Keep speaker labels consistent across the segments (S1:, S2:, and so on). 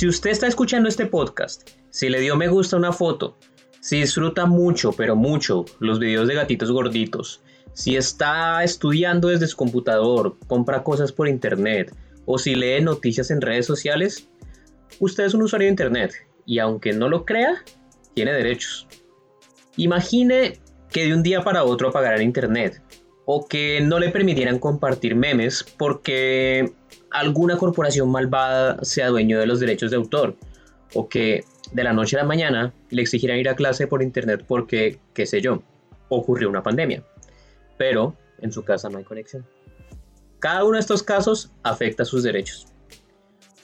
S1: Si usted está escuchando este podcast, si le dio me gusta una foto, si disfruta mucho, pero mucho, los videos de gatitos gorditos, si está estudiando desde su computador, compra cosas por internet o si lee noticias en redes sociales, usted es un usuario de internet y aunque no lo crea, tiene derechos. Imagine que de un día para otro apagaran internet o que no le permitieran compartir memes porque alguna corporación malvada sea dueño de los derechos de autor o que de la noche a la mañana le exigieran ir a clase por internet porque, qué sé yo, ocurrió una pandemia, pero en su casa no hay conexión. Cada uno de estos casos afecta sus derechos.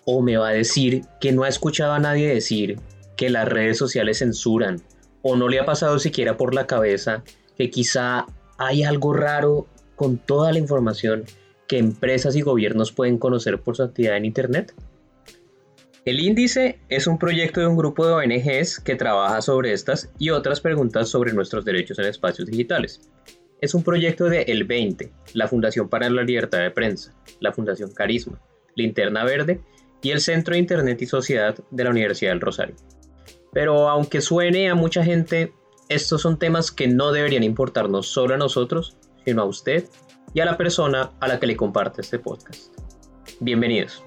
S1: O me va a decir que no ha escuchado a nadie decir que las redes sociales censuran, o no le ha pasado siquiera por la cabeza que quizá hay algo raro con toda la información que empresas y gobiernos pueden conocer por su actividad en Internet? El índice es un proyecto de un grupo de ONGs que trabaja sobre estas y otras preguntas sobre nuestros derechos en espacios digitales. Es un proyecto de El 20, la Fundación para la Libertad de Prensa, la Fundación Carisma, Linterna Verde y el Centro de Internet y Sociedad de la Universidad del Rosario. Pero aunque suene a mucha gente, estos son temas que no deberían importarnos solo a nosotros, sino a usted y a la persona a la que le comparte este podcast. Bienvenidos.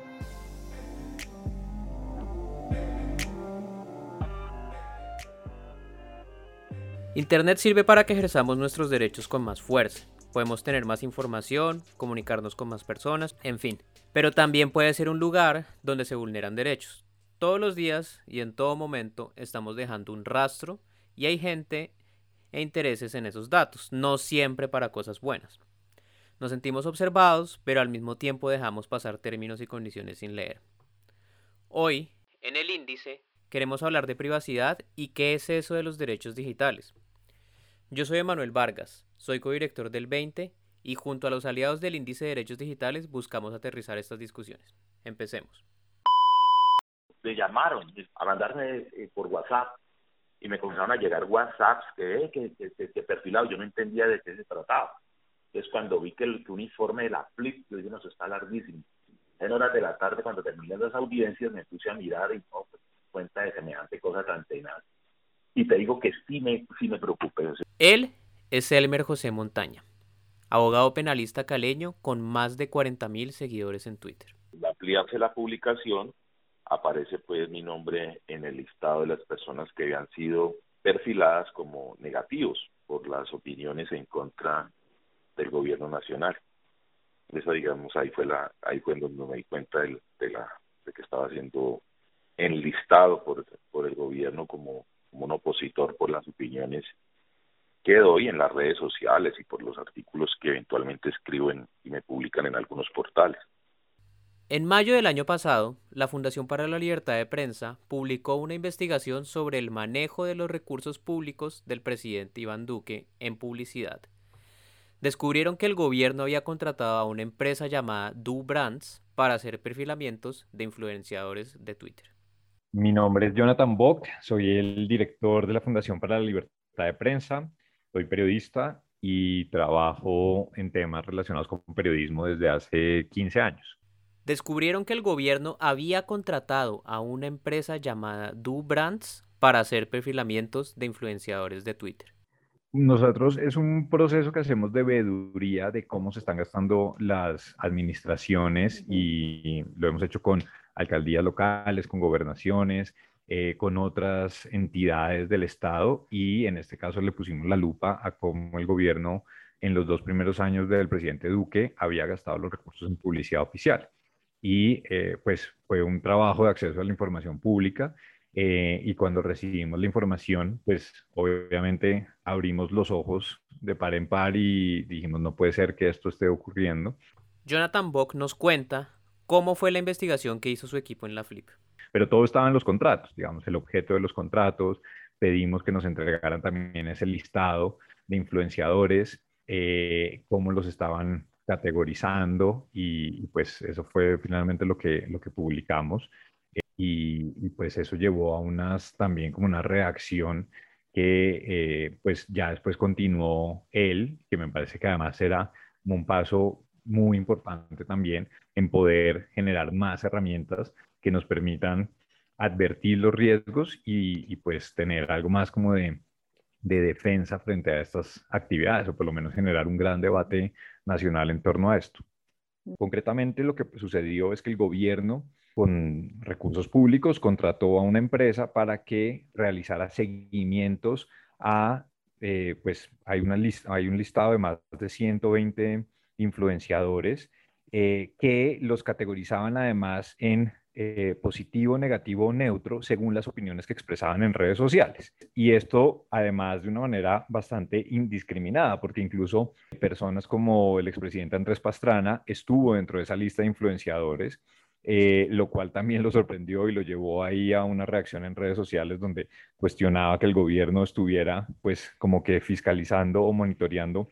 S1: Internet sirve para que ejerzamos nuestros derechos con más fuerza. Podemos tener más información, comunicarnos con más personas, en fin. Pero también puede ser un lugar donde se vulneran derechos. Todos los días y en todo momento estamos dejando un rastro y hay gente e intereses en esos datos, no siempre para cosas buenas. Nos sentimos observados, pero al mismo tiempo dejamos pasar términos y condiciones sin leer. Hoy, en el índice, queremos hablar de privacidad y qué es eso de los derechos digitales. Yo soy Emanuel Vargas, soy codirector del 20 y junto a los aliados del índice de derechos digitales buscamos aterrizar estas discusiones. Empecemos.
S2: Me llamaron a mandarme eh, por WhatsApp y me comenzaron a llegar WhatsApps que, que, que, que perfilado, yo no entendía de qué se trataba es cuando vi que el uniforme de la FLIP, yo dije, no, eso está larguísimo. En horas de la tarde, cuando terminé las audiencias, me puse a mirar y no, pues, cuenta de semejante cosa tan tenaz. Y te digo que sí me, sí me preocupé.
S1: Él es Elmer José Montaña, abogado penalista caleño con más de 40 mil seguidores en Twitter.
S2: Al ampliarse la publicación, aparece pues mi nombre en el listado de las personas que habían sido perfiladas como negativos por las opiniones en contra del gobierno nacional. Esa, digamos, ahí fue la, ahí fue donde me di cuenta de, la, de que estaba siendo enlistado por, por el gobierno como, como un opositor por las opiniones que doy en las redes sociales y por los artículos que eventualmente escribo y me publican en algunos portales.
S1: En mayo del año pasado, la Fundación para la Libertad de Prensa publicó una investigación sobre el manejo de los recursos públicos del presidente Iván Duque en publicidad descubrieron que el gobierno había contratado a una empresa llamada Do Brands para hacer perfilamientos de influenciadores de Twitter.
S3: Mi nombre es Jonathan Bock, soy el director de la Fundación para la Libertad de Prensa, soy periodista y trabajo en temas relacionados con periodismo desde hace 15 años.
S1: Descubrieron que el gobierno había contratado a una empresa llamada Do Brands para hacer perfilamientos de influenciadores de Twitter.
S3: Nosotros es un proceso que hacemos de veeduría de cómo se están gastando las administraciones y lo hemos hecho con alcaldías locales, con gobernaciones, eh, con otras entidades del Estado y en este caso le pusimos la lupa a cómo el gobierno en los dos primeros años del presidente Duque había gastado los recursos en publicidad oficial. Y eh, pues fue un trabajo de acceso a la información pública eh, y cuando recibimos la información, pues obviamente abrimos los ojos de par en par y dijimos, no puede ser que esto esté ocurriendo.
S1: Jonathan Bock nos cuenta cómo fue la investigación que hizo su equipo en la Flip.
S3: Pero todo estaba en los contratos, digamos, el objeto de los contratos, pedimos que nos entregaran también ese listado de influenciadores, eh, cómo los estaban categorizando y, y, pues eso fue finalmente lo que, lo que publicamos y, pues eso llevó a unas también como una reacción que eh, pues ya después continuó él, que me parece que además era un paso muy importante también en poder generar más herramientas que nos permitan advertir los riesgos y, pues tener algo más como de defensa frente a estas actividades o por lo menos generar un gran debate nacional en torno a esto. Concretamente lo que sucedió es que el gobierno con recursos públicos contrató a una empresa para que realizara seguimientos a, eh, pues hay, una lista, hay un listado de más de 120 influenciadores eh, que los categorizaban además en eh, positivo, negativo o neutro según las opiniones que expresaban en redes sociales. Y esto además de una manera bastante indiscriminada, porque incluso personas como el expresidente Andrés Pastrana estuvo dentro de esa lista de influenciadores. Eh, lo cual también lo sorprendió y lo llevó ahí a una reacción en redes sociales donde cuestionaba que el gobierno estuviera pues como que fiscalizando o monitoreando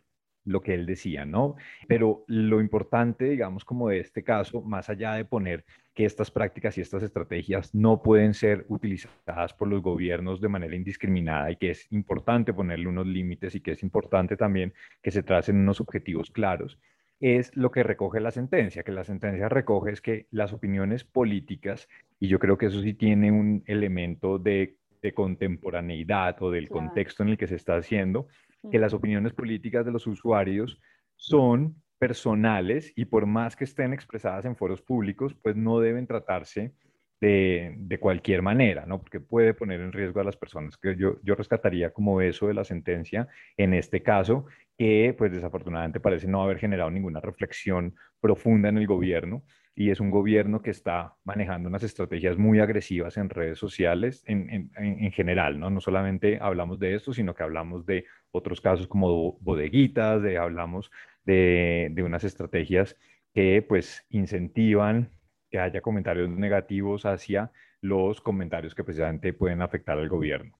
S3: lo que él decía, ¿no? Pero lo importante, digamos, como de este caso, más allá de poner que estas prácticas y estas estrategias no pueden ser utilizadas por los gobiernos de manera indiscriminada y que es importante ponerle unos límites y que es importante también que se tracen unos objetivos claros, es lo que recoge la sentencia, que la sentencia recoge es que las opiniones políticas, y yo creo que eso sí tiene un elemento de, contemporaneidad o del contexto en el que se está haciendo, que las opiniones políticas de los usuarios son personales y por más que estén expresadas en foros públicos, pues no deben tratarse de, cualquier manera, ¿no? Porque puede poner en riesgo a las personas. Que yo, yo rescataría como eso de la sentencia en este caso, que pues desafortunadamente parece no haber generado ninguna reflexión profunda en el gobierno y es un gobierno que está manejando unas estrategias muy agresivas en redes sociales en, general, ¿no? No solamente hablamos de esto, sino que hablamos de otros casos como bodeguitas, de, hablamos de, de unas estrategias que pues incentivan que haya comentarios negativos hacia los comentarios que precisamente pueden afectar al gobierno.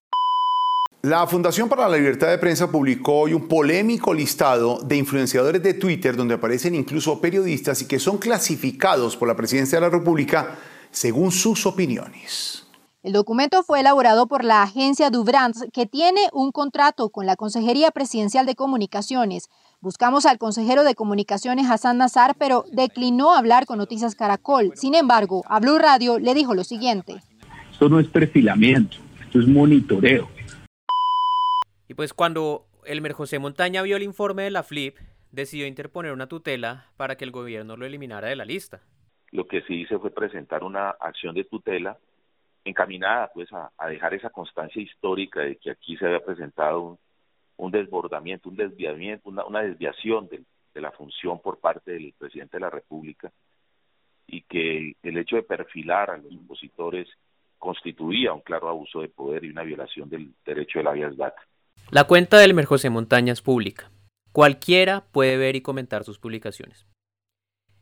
S4: La Fundación para la Libertad de Prensa publicó hoy un polémico listado de influenciadores de Twitter donde aparecen incluso periodistas y que son clasificados por la Presidencia de la República según sus opiniones.
S5: El documento fue elaborado por la agencia Dubrans, que tiene un contrato con la Consejería Presidencial de Comunicaciones. Buscamos al consejero de Comunicaciones Hassan Nazar, pero declinó hablar con Noticias Caracol. Sin embargo, a Blue Radio le dijo lo siguiente.
S6: Esto no es perfilamiento, esto es monitoreo
S1: y pues cuando Elmer José Montaña vio el informe de la FLIP, decidió interponer una tutela para que el gobierno lo eliminara de la lista.
S2: Lo que sí hice fue presentar una acción de tutela encaminada pues a, dejar esa constancia histórica de que aquí se había presentado un, desbordamiento, un desviamiento, una, desviación de, la función por parte del presidente de la República y que el hecho de perfilar a los impositores constituía un claro abuso de poder y una violación del derecho de la data.
S1: La cuenta del José Montaña es pública. Cualquiera puede ver y comentar sus publicaciones.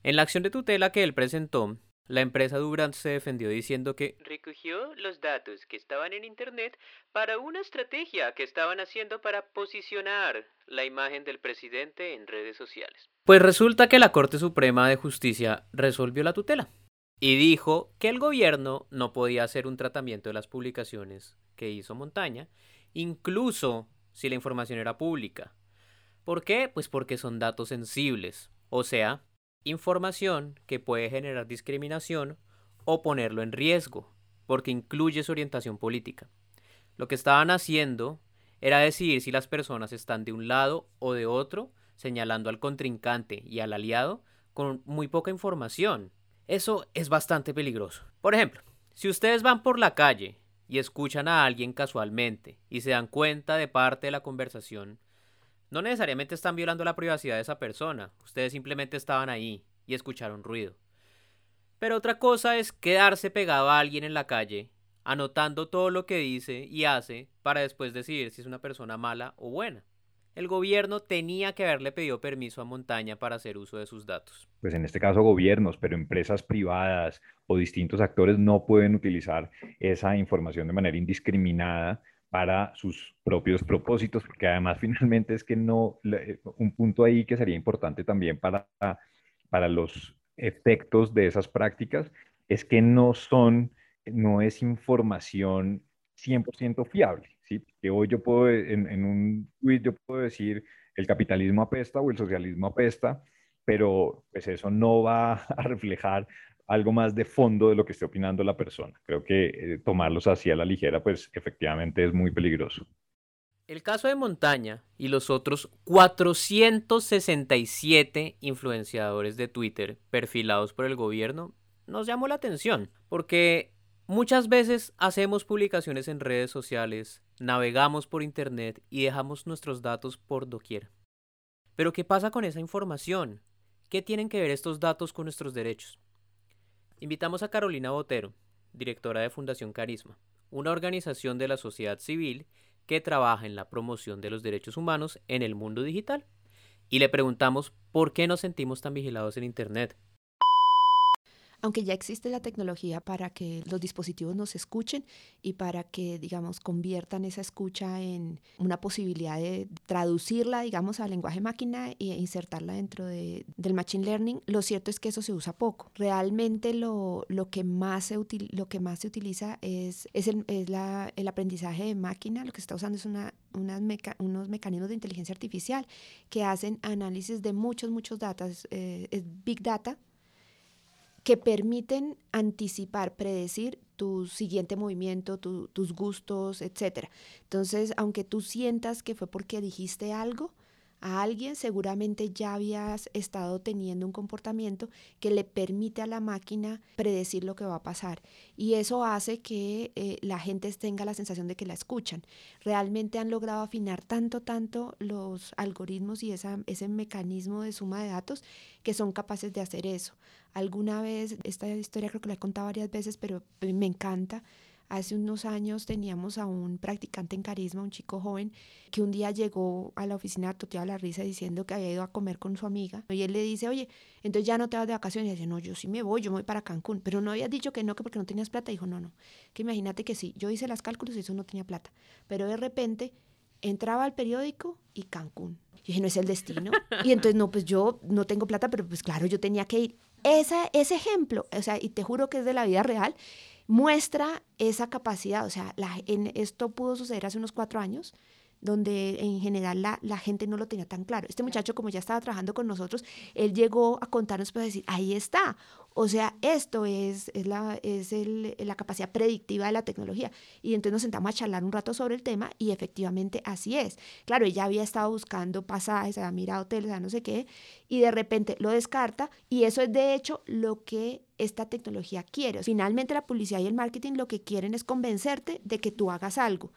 S1: En la acción de tutela que él presentó, la empresa Dubrant se defendió diciendo que recogió los datos que estaban en Internet para una estrategia que estaban haciendo para posicionar la imagen del presidente en redes sociales. Pues resulta que la Corte Suprema de Justicia resolvió la tutela y dijo que el gobierno no podía hacer un tratamiento de las publicaciones que hizo Montaña, incluso si la información era pública. ¿Por qué? Pues porque son datos sensibles, o sea, información que puede generar discriminación o ponerlo en riesgo, porque incluye su orientación política. Lo que estaban haciendo era decidir si las personas están de un lado o de otro, señalando al contrincante y al aliado con muy poca información. Eso es bastante peligroso. Por ejemplo, si ustedes van por la calle y escuchan a alguien casualmente y se dan cuenta de parte de la conversación, no necesariamente están violando la privacidad de esa persona, ustedes simplemente estaban ahí y escucharon ruido. Pero otra cosa es quedarse pegado a alguien en la calle, anotando todo lo que dice y hace para después decidir si es una persona mala o buena el gobierno tenía que haberle pedido permiso a Montaña para hacer uso de sus datos.
S3: Pues en este caso gobiernos, pero empresas privadas o distintos actores no pueden utilizar esa información de manera indiscriminada para sus propios propósitos, porque además finalmente es que no, eh, un punto ahí que sería importante también para, para los efectos de esas prácticas es que no son, no es información 100% fiable. ¿Sí? Que hoy yo puedo, en, un tweet yo puedo decir el capitalismo apesta o el socialismo apesta, pero pues eso no va a reflejar algo más de fondo de lo que esté opinando la persona. Creo que eh, tomarlos así a la ligera, pues efectivamente es muy peligroso.
S1: El caso de Montaña y los otros 467 influenciadores de Twitter perfilados por el gobierno nos llamó la atención, porque muchas veces hacemos publicaciones en redes sociales, navegamos por Internet y dejamos nuestros datos por doquier. Pero ¿qué pasa con esa información? ¿Qué tienen que ver estos datos con nuestros derechos? Invitamos a Carolina Botero, directora de Fundación Carisma, una organización de la sociedad civil que trabaja en la promoción de los derechos humanos en el mundo digital. Y le preguntamos por qué nos sentimos tan vigilados en Internet
S7: aunque ya existe la tecnología para que los dispositivos nos escuchen y para que, digamos, conviertan esa escucha en una posibilidad de traducirla, digamos, al lenguaje máquina e insertarla dentro de, del Machine Learning, lo cierto es que eso se usa poco. Realmente lo, lo, que, más se lo que más se utiliza es, es, el, es la, el aprendizaje de máquina, lo que se está usando es una, unas unos mecanismos de inteligencia artificial que hacen análisis de muchos, muchos datos, eh, es Big Data, que permiten anticipar, predecir tu siguiente movimiento, tus gustos, etc. Entonces, aunque tú sientas que fue porque dijiste algo, a alguien, seguramente ya habías estado teniendo un comportamiento que le permite a la máquina predecir lo que va a pasar. Y eso hace que eh, la gente tenga la sensación de que la escuchan. Realmente han logrado afinar tanto, tanto los algoritmos y esa, ese mecanismo de suma de datos que son capaces de hacer eso. Alguna vez, esta historia creo que la he contado varias veces, pero me encanta Hace unos años teníamos a un practicante en carisma, un chico joven, que un día llegó a la oficina toteado la risa diciendo que había ido a comer con su amiga. Y él le dice, oye, entonces ya no te vas de vacaciones. Y dice, no, yo sí me voy, yo me voy para Cancún. Pero no habías dicho que no, que porque no tenías plata. dijo, no, no, que imagínate que sí. Yo hice las cálculos y eso no tenía plata. Pero de repente entraba al periódico y Cancún. Y dije, no es el destino. Y entonces, no, pues yo no tengo plata, pero pues claro, yo tenía que ir. Esa, ese ejemplo, o sea, y te juro que es de la vida real, muestra esa capacidad. O sea, la, en, esto pudo suceder hace unos cuatro años donde en general la, la, gente no lo tenía tan claro. Este muchacho, como ya estaba trabajando con nosotros, él llegó a contarnos para decir, ahí está. O sea, esto es, es, la, es el, la capacidad predictiva de la tecnología. Y entonces nos sentamos a charlar un rato sobre el tema y efectivamente así es. Claro, ella había estado buscando pasajes, había mirado hoteles, no sé qué, y de repente lo descarta y eso es de hecho lo que esta tecnología quiere. Finalmente la publicidad y el marketing lo que quieren es convencerte de que tú hagas algo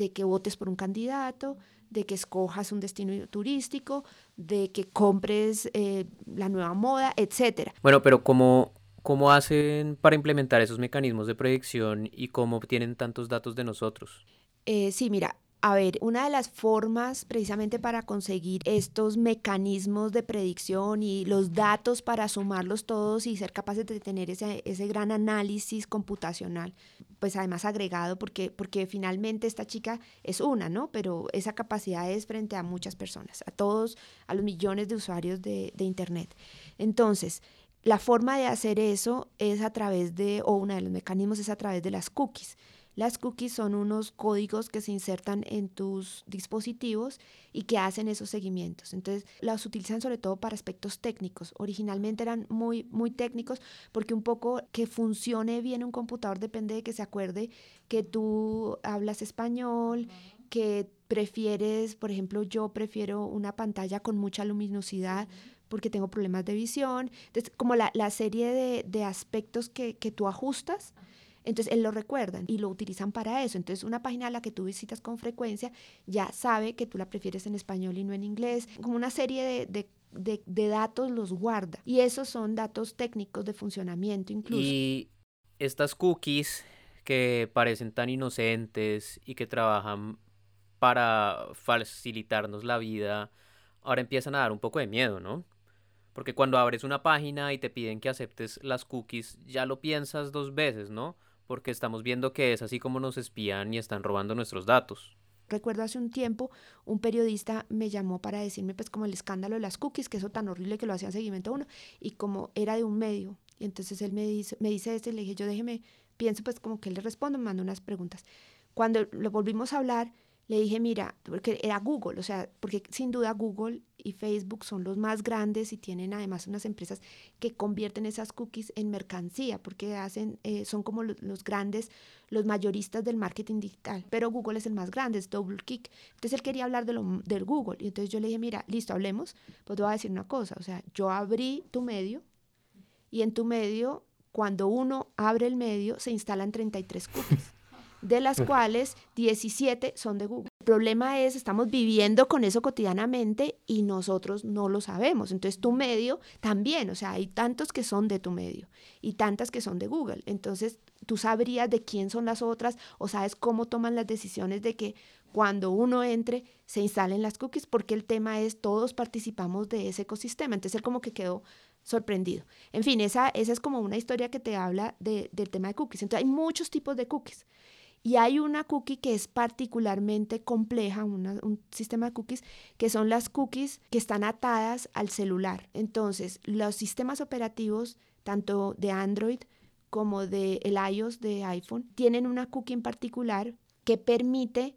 S7: de que votes por un candidato, de que escojas un destino turístico, de que compres eh, la nueva moda, etcétera.
S1: Bueno, pero ¿cómo, ¿cómo hacen para implementar esos mecanismos de predicción y cómo obtienen tantos datos de nosotros?
S7: Eh, sí, mira, a ver, una de las formas precisamente para conseguir estos mecanismos de predicción y los datos para sumarlos todos y ser capaces de tener ese, ese gran análisis computacional, pues además agregado, porque, porque finalmente esta chica es una, ¿no? Pero esa capacidad es frente a muchas personas, a todos, a los millones de usuarios de, de Internet. Entonces, la forma de hacer eso es a través de, o uno de los mecanismos es a través de las cookies. Las cookies son unos códigos que se insertan en tus dispositivos y que hacen esos seguimientos. Entonces, las utilizan sobre todo para aspectos técnicos. Originalmente eran muy, muy técnicos porque un poco que funcione bien un computador depende de que se acuerde que tú hablas español, que prefieres, por ejemplo, yo prefiero una pantalla con mucha luminosidad porque tengo problemas de visión. Entonces, como la, serie de, de aspectos que, que tú ajustas entonces, él lo recuerdan y lo utilizan para eso. Entonces, una página a la que tú visitas con frecuencia ya sabe que tú la prefieres en español y no en inglés. Como una serie de, de, datos los guarda. Y esos son datos técnicos de funcionamiento incluso.
S1: Y estas cookies que parecen tan inocentes y que trabajan para facilitarnos la vida, ahora empiezan a dar un poco de miedo, ¿no? Porque cuando abres una página y te piden que aceptes las cookies, ya lo piensas dos veces, ¿no? Porque estamos viendo que es así como nos espían y están robando nuestros datos.
S7: Recuerdo hace un tiempo un periodista me llamó para decirme pues como el escándalo de las cookies, que eso tan horrible que lo hacían seguimiento a uno, y como era de un medio. Y entonces él me dice, me dice este, le dije, yo déjeme, pienso pues como que él le responde, me manda unas preguntas. Cuando lo volvimos a hablar, le dije, mira, porque era Google, o sea, porque sin duda Google y Facebook son los más grandes y tienen además unas empresas que convierten esas cookies en mercancía, porque hacen, eh, son como los, grandes, los mayoristas del marketing digital. Pero Google es el más grande, es Double Kick. Entonces él quería hablar de lo, del Google. Y entonces yo le dije, mira, listo, hablemos. Pues te voy a decir una cosa, o sea, yo abrí tu medio y en tu medio, cuando uno abre el medio, se instalan 33 cookies de las cuales 17 son de Google. El problema es, estamos viviendo con eso cotidianamente y nosotros no lo sabemos. Entonces tu medio también, o sea, hay tantos que son de tu medio y tantas que son de Google. Entonces tú sabrías de quién son las otras o sabes cómo toman las decisiones de que cuando uno entre se instalen las cookies, porque el tema es todos participamos de ese ecosistema. Entonces él como que quedó sorprendido. En fin, esa, esa es como una historia que te habla del tema de cookies. Entonces hay muchos tipos de cookies. Y hay una cookie que es particularmente compleja, un sistema de cookies, que son las cookies que están atadas al celular. Entonces, los sistemas operativos, tanto de Android como de el iOS de iPhone, tienen una cookie en particular que permite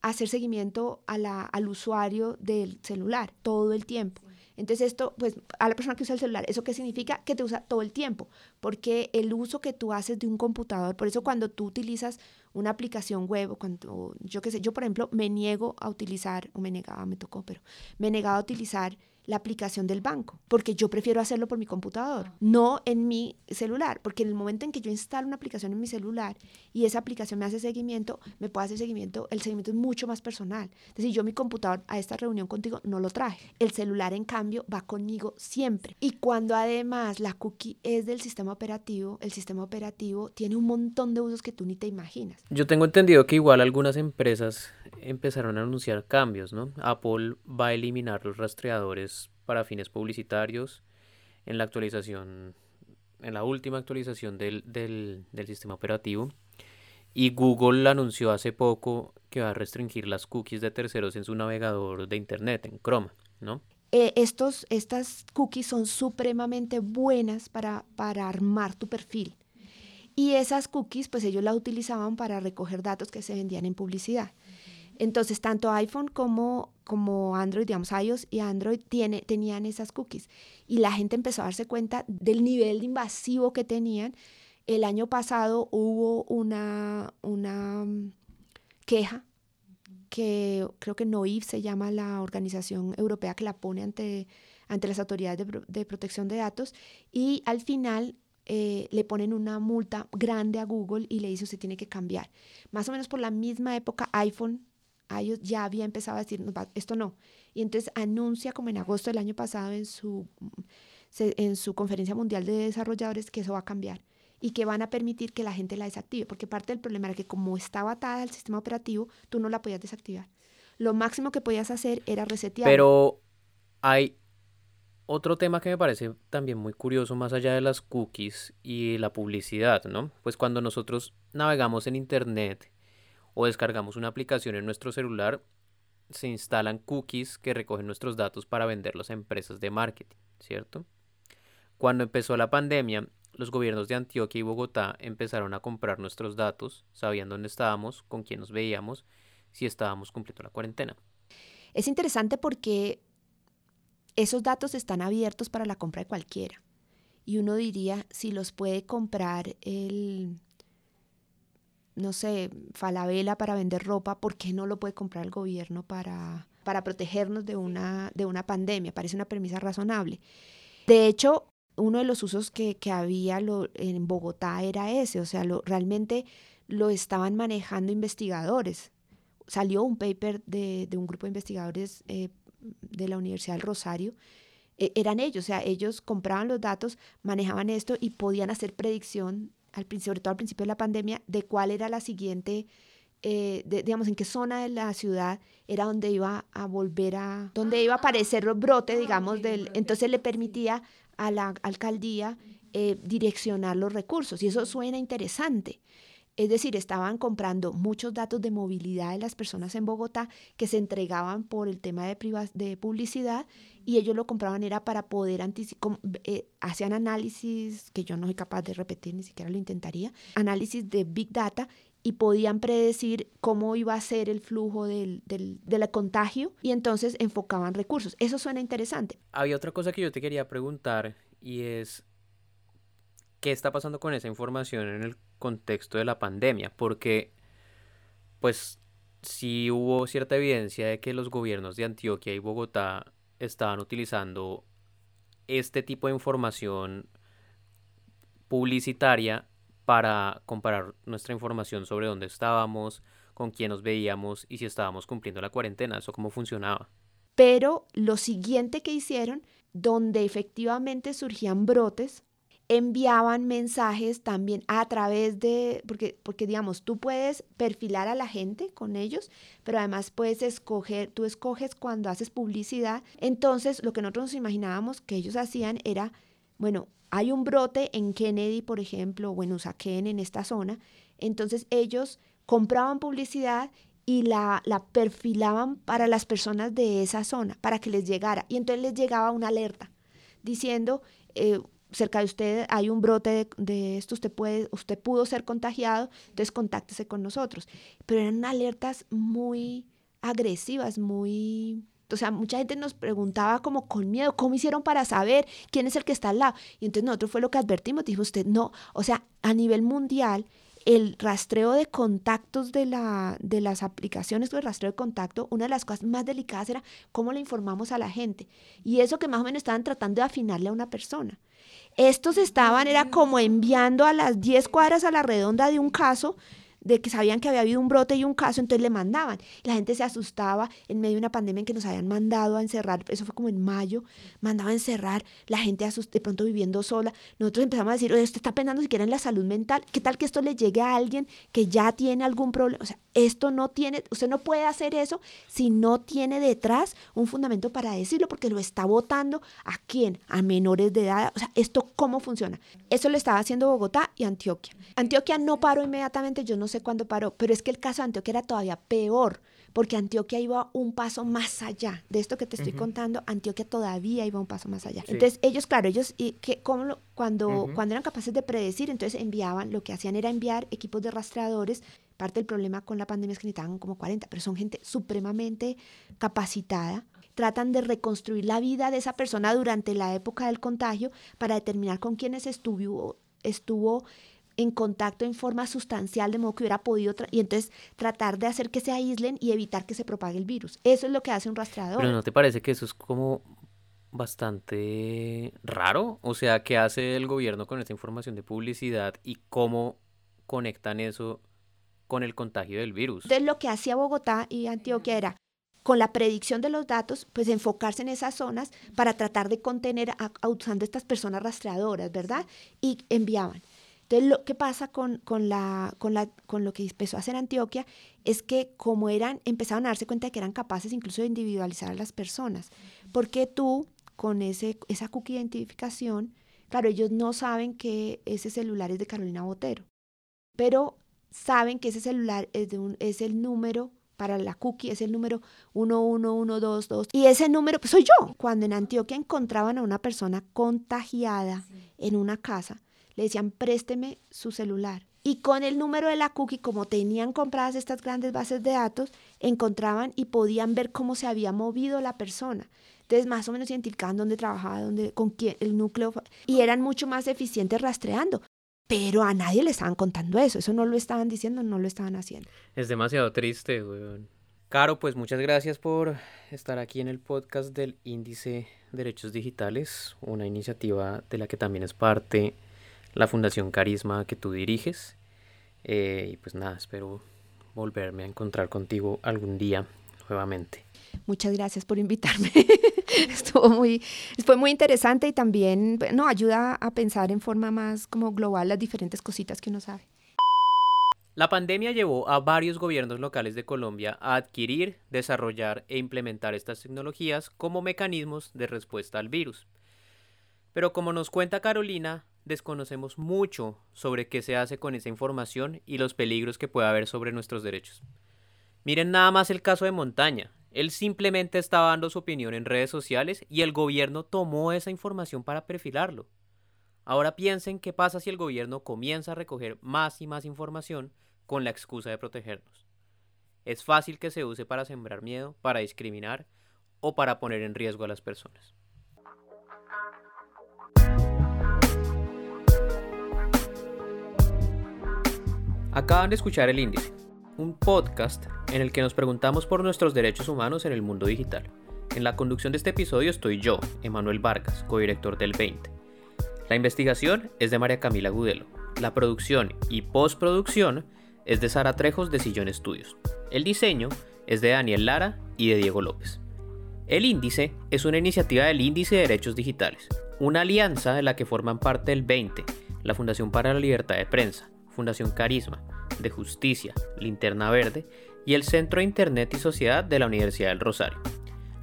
S7: hacer seguimiento al usuario del celular todo el tiempo. Entonces esto, pues a la persona que usa el celular, ¿eso qué significa? Que te usa todo el tiempo, porque el uso que tú haces de un computador, por eso cuando tú utilizas una aplicación web, cuando yo qué sé, yo por ejemplo me niego a utilizar, o me negaba, me tocó, pero me negaba a utilizar la aplicación del banco, porque yo prefiero hacerlo por mi computador, ah. no en mi celular, porque en el momento en que yo instalo una aplicación en mi celular y esa aplicación me hace seguimiento, me puede hacer seguimiento, el seguimiento es mucho más personal. Es decir, yo mi computador a esta reunión contigo no lo traje. El celular, en cambio, va conmigo siempre. Y cuando además la cookie es del sistema operativo, el sistema operativo tiene un montón de usos que tú ni te imaginas.
S1: Yo tengo entendido que igual algunas empresas empezaron a anunciar cambios, ¿no? Apple va a eliminar los rastreadores para fines publicitarios en la actualización, en la última actualización del, del, sistema operativo. Y Google anunció hace poco que va a restringir las cookies de terceros en su navegador de Internet, en Chrome, ¿no?
S7: Eh, estos, estas cookies son supremamente buenas para, para armar tu perfil. Y esas cookies, pues ellos las utilizaban para recoger datos que se vendían en publicidad. Entonces, tanto iPhone como, como Android, digamos, iOS y Android tiene, tenían esas cookies. Y la gente empezó a darse cuenta del nivel invasivo que tenían. El año pasado hubo una, una mm, queja que creo que NOIF se llama la organización europea que la pone ante, ante las autoridades de, protección de datos y al final eh, le ponen una multa grande a Google y le dice usted tiene que cambiar. Más o menos por la misma época iPhone ellos ya había empezado a decir, esto no. Y entonces anuncia como en agosto del año pasado en su, en su conferencia mundial de desarrolladores que eso va a cambiar y que van a permitir que la gente la desactive, porque parte del problema era que como estaba atada al sistema operativo, tú no la podías desactivar. Lo máximo que podías hacer era resetear.
S1: Pero hay otro tema que me parece también muy curioso, más allá de las cookies y la publicidad, ¿no? Pues cuando nosotros navegamos en Internet o descargamos una aplicación en nuestro celular, se instalan cookies que recogen nuestros datos para venderlos a empresas de marketing, ¿cierto? Cuando empezó la pandemia, los gobiernos de Antioquia y Bogotá empezaron a comprar nuestros datos, sabiendo dónde estábamos, con quién nos veíamos, si estábamos cumpliendo la cuarentena.
S7: Es interesante porque esos datos están abiertos para la compra de cualquiera. Y uno diría, si los puede comprar el, no sé, Falabella para vender ropa, ¿por qué no lo puede comprar el gobierno para, para protegernos de una, de una pandemia? Parece una premisa razonable. De hecho, uno de los usos que, había en Bogotá era ese, o sea, lo, realmente lo estaban manejando investigadores. Salió un paper de, un grupo de investigadores eh, de la Universidad del Rosario. E, eran ellos, o sea, ellos compraban los datos, manejaban esto y podían hacer predicción al, sobre todo al principio de la pandemia, de cuál era la siguiente, eh, digamos, en qué zona de la ciudad era donde iba a volver a, donde iba a aparecer el brote, digamos, del, entonces le permitía a la alcaldía eh, direccionar los recursos y eso suena interesante. Es decir, estaban comprando muchos datos de movilidad de las personas en Bogotá que se entregaban por el tema de, de publicidad y ellos lo compraban era para poder anticipar, eh, hacían análisis que yo no soy capaz de repetir, ni siquiera lo intentaría, análisis de Big Data y podían predecir cómo iba a ser el flujo del, del, del, contagio y entonces enfocaban recursos. Eso suena interesante.
S1: Había otra cosa que yo te quería preguntar y es, ¿qué está pasando con esa información en el contexto de la pandemia? Porque, pues, sí hubo cierta evidencia de que los gobiernos de Antioquia y Bogotá estaban utilizando este tipo de información publicitaria para comparar nuestra información sobre dónde estábamos, con quién nos veíamos y si estábamos cumpliendo la cuarentena, eso cómo funcionaba.
S7: Pero lo siguiente que hicieron, donde efectivamente surgían brotes, enviaban mensajes también a través de, porque, porque digamos, tú puedes perfilar a la gente con ellos, pero además puedes escoger, tú escoges cuando haces publicidad. Entonces, lo que nosotros nos imaginábamos que ellos hacían era, bueno, hay un brote en Kennedy, por ejemplo, o en Usaquén, en esta zona. Entonces ellos compraban publicidad y la, la, perfilaban para las personas de esa zona, para que les llegara. Y entonces les llegaba una alerta diciendo, eh, cerca de usted hay un brote de, esto, usted, puede, usted pudo ser contagiado, entonces contáctese con nosotros. Pero eran alertas muy agresivas, muy o sea, mucha gente nos preguntaba como con miedo, ¿cómo hicieron para saber quién es el que está al lado? Y entonces nosotros fue lo que advertimos, dijo usted, no, o sea, a nivel mundial, el rastreo de contactos de, la, de las aplicaciones de rastreo de contacto, una de las cosas más delicadas era cómo le informamos a la gente. Y eso que más o menos estaban tratando de afinarle a una persona. Estos estaban, era como enviando a las 10 cuadras a la redonda de un caso de que sabían que había habido un brote y un caso, entonces le mandaban. La gente se asustaba en medio de una pandemia en que nos habían mandado a encerrar, eso fue como en mayo, mandaba a encerrar, la gente de pronto viviendo sola. Nosotros empezamos a decir, usted está pensando siquiera en la salud mental, ¿qué tal que esto le llegue a alguien que ya tiene algún problema? O sea, esto no tiene, usted no puede hacer eso si no tiene detrás un fundamento para decirlo, porque lo está votando a quién, a menores de edad. O sea, ¿esto cómo funciona? Eso lo estaba haciendo Bogotá y Antioquia. Antioquia no paró inmediatamente, yo no sé cuándo paró, pero es que el caso de Antioquia era todavía peor, porque Antioquia iba un paso más allá. De esto que te estoy contando, Antioquia todavía iba un paso más allá. Entonces, ellos, claro, ellos, y que, como cuando, cuando eran capaces de predecir, entonces enviaban, lo que hacían era enviar equipos de rastreadores. Parte del problema con la pandemia es que necesitaban como 40, pero son gente supremamente capacitada tratan de reconstruir la vida de esa persona durante la época del contagio para determinar con quiénes estuvo, estuvo en contacto en forma sustancial, de modo que hubiera podido, y entonces tratar de hacer que se aíslen y evitar que se propague el virus. Eso es lo que hace un rastreador.
S1: Pero ¿no te parece que eso es como bastante raro? O sea, ¿qué hace el gobierno con esta información de publicidad y cómo conectan eso con el contagio del virus?
S7: Entonces lo que hacía Bogotá y Antioquia era con la predicción de los datos, pues enfocarse en esas zonas para tratar de contener a, a usando estas personas rastreadoras, ¿verdad? Y enviaban. Entonces, lo que pasa con, con, la, con, la, con lo que empezó a hacer Antioquia es que como eran, empezaron a darse cuenta de que eran capaces incluso de individualizar a las personas. Porque tú, con ese, esa cookie identificación, claro, ellos no saben que ese celular es de Carolina Botero, pero saben que ese celular es, de un, es el número para la cookie, es el número 11122 y ese número pues soy yo. Cuando en Antioquia encontraban a una persona contagiada en una casa, le decían, présteme su celular. Y con el número de la cookie, como tenían compradas estas grandes bases de datos, encontraban y podían ver cómo se había movido la persona. Entonces, más o menos identificaban dónde trabajaba, dónde, con quién, el núcleo, y eran mucho más eficientes rastreando. Pero a nadie le estaban contando eso, eso no lo estaban diciendo, no lo estaban haciendo.
S1: Es demasiado triste, weón. Caro, pues muchas gracias por estar aquí en el podcast del Índice Derechos Digitales, una iniciativa de la que también es parte la Fundación Carisma que tú diriges. Eh, y pues nada, espero volverme a encontrar contigo algún día nuevamente.
S7: Muchas gracias por invitarme. Estuvo muy, fue muy interesante y también no, ayuda a pensar en forma más como global las diferentes cositas que uno sabe.
S1: La pandemia llevó a varios gobiernos locales de Colombia a adquirir, desarrollar e implementar estas tecnologías como mecanismos de respuesta al virus. Pero como nos cuenta Carolina, desconocemos mucho sobre qué se hace con esa información y los peligros que puede haber sobre nuestros derechos. Miren nada más el caso de Montaña. Él simplemente estaba dando su opinión en redes sociales y el gobierno tomó esa información para perfilarlo. Ahora piensen qué pasa si el gobierno comienza a recoger más y más información con la excusa de protegernos. Es fácil que se use para sembrar miedo, para discriminar o para poner en riesgo a las personas. Acaban de escuchar El Índice, un podcast en el que nos preguntamos por nuestros derechos humanos en el mundo digital. En la conducción de este episodio estoy yo, Emanuel Vargas, codirector del 20. La investigación es de María Camila Gudelo. La producción y postproducción es de Sara Trejos de Sillón Estudios. El diseño es de Daniel Lara y de Diego López. El índice es una iniciativa del Índice de Derechos Digitales, una alianza de la que forman parte el 20, la Fundación para la Libertad de Prensa, Fundación Carisma, de Justicia, Linterna Verde y el Centro de Internet y Sociedad de la Universidad del Rosario.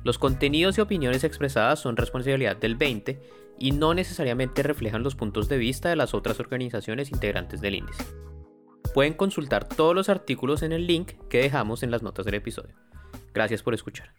S1: Los contenidos y opiniones expresadas son responsabilidad del 20 y no necesariamente reflejan los puntos de vista de las otras organizaciones integrantes del índice. Pueden consultar todos los artículos en el link que dejamos en las notas del episodio. Gracias por escuchar.